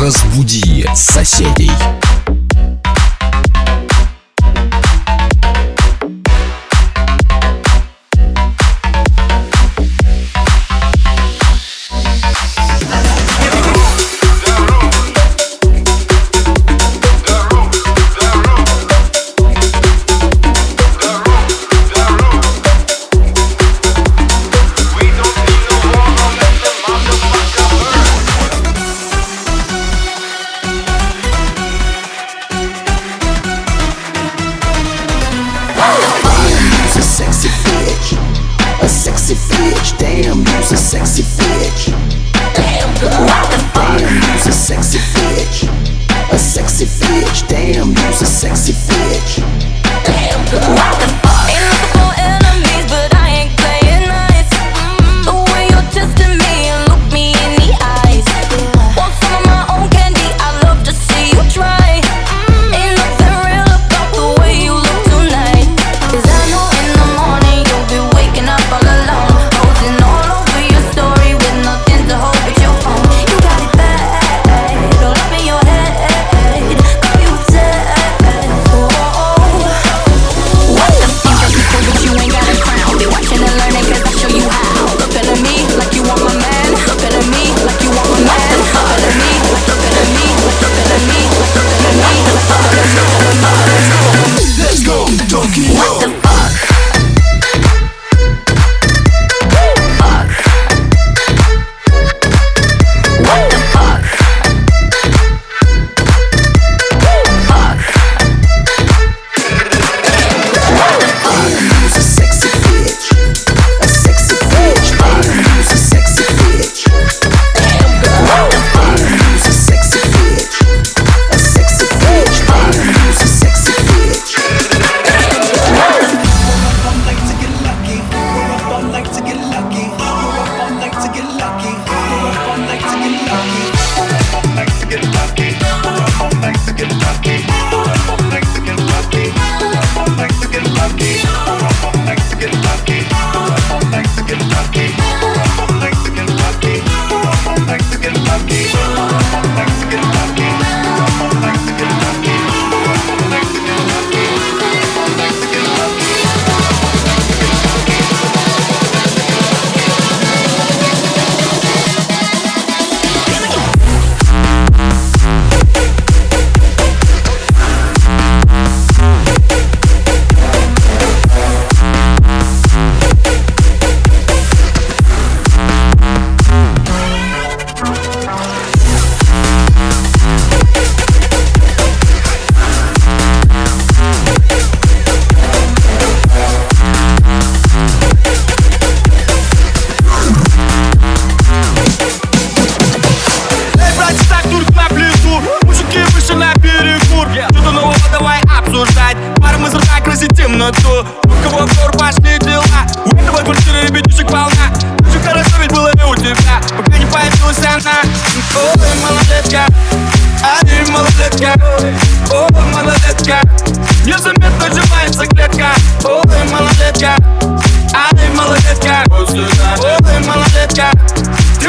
Разбуди соседей.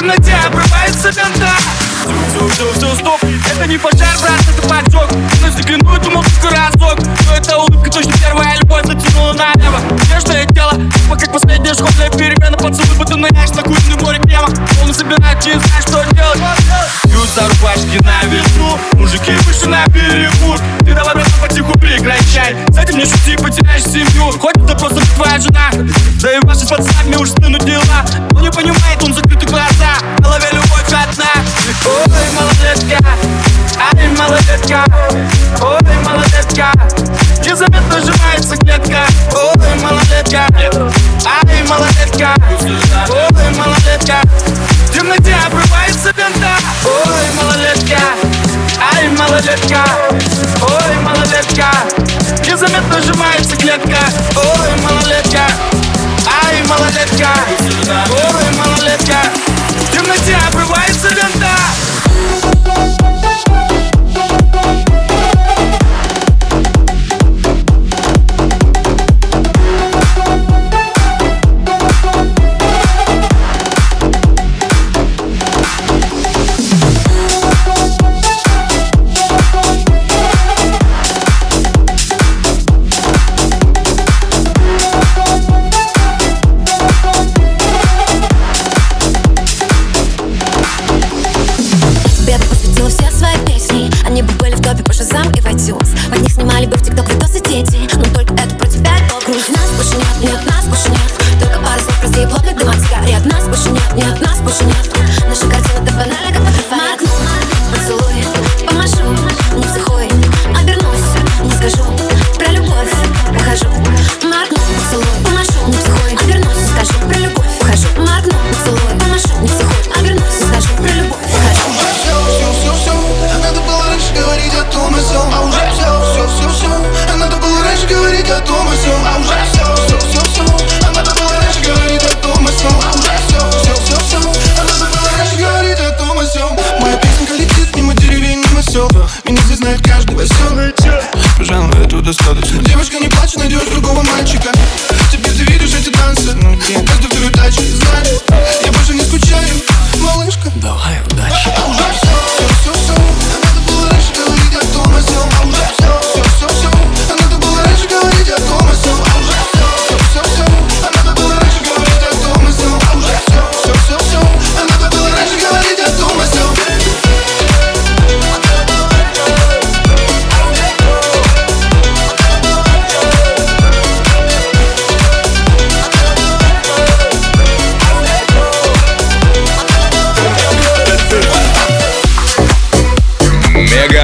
темноте обрывается бинта Стоп, стоп, стоп, стоп. Это не пожар, брат, это потек Но загляну, думал только разок Но эта улыбка точно первая любовь затянула налево. Нежное тело, типа как последняя школьная перемена. Поцелуй, будто ныряешь на куриный море крема. Он собирают, не знаешь, что делать. Бьют за рубашки на весну. Мужики вышли на берегу Ты давай, брат, потиху прекращай С этим не шути, потеряешь семью. Хоть это просто твоя жена. Да и ваши с пацанами уж стынут дела. Он не понимает он закрытый глаза. На голове любовь одна. Ой, малолетка Ай, малолетка, ой, малолетка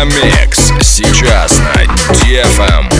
Мегамикс. Сейчас на DFM.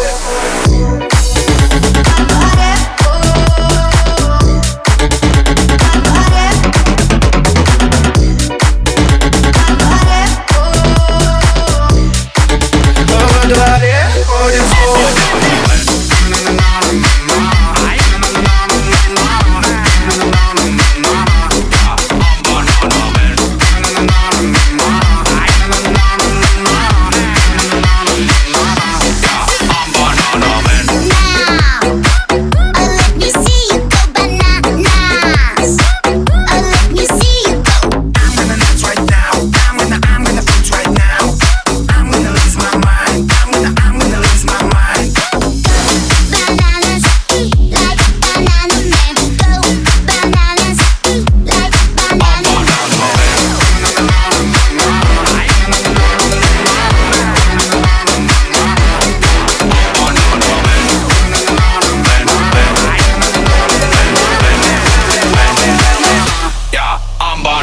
Yeah.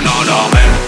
phenomenon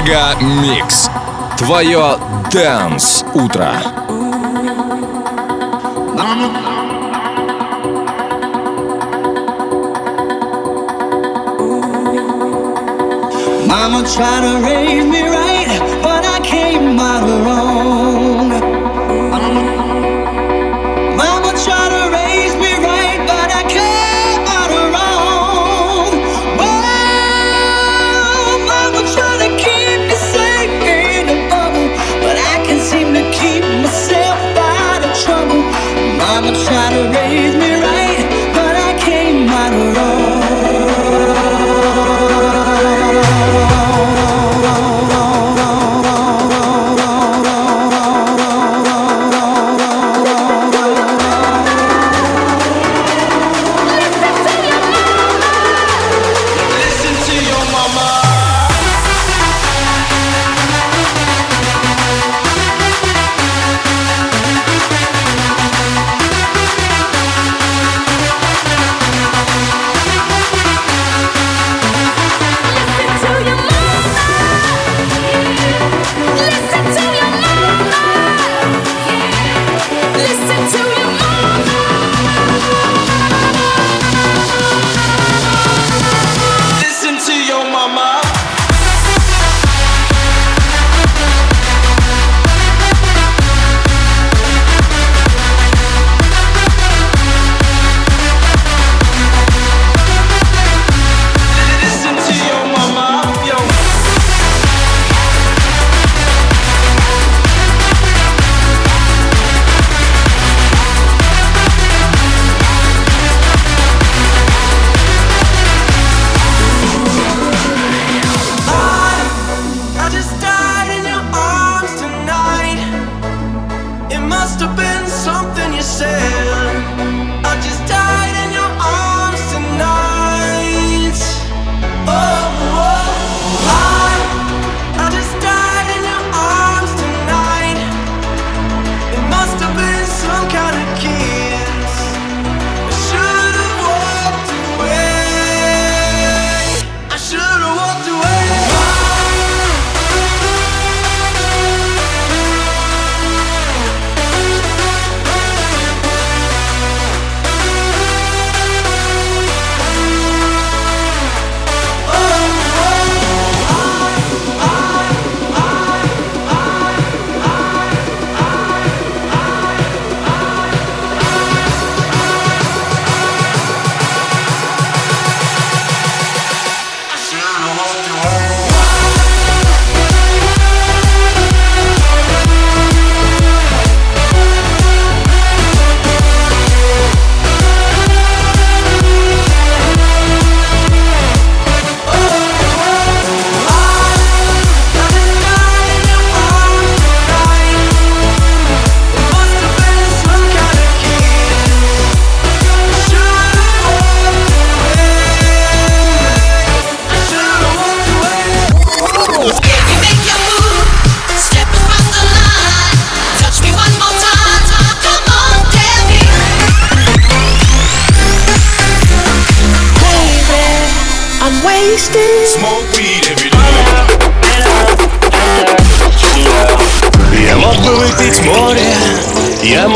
Мега Микс. Твое Дэнс Утро. Mama tried to raise me right.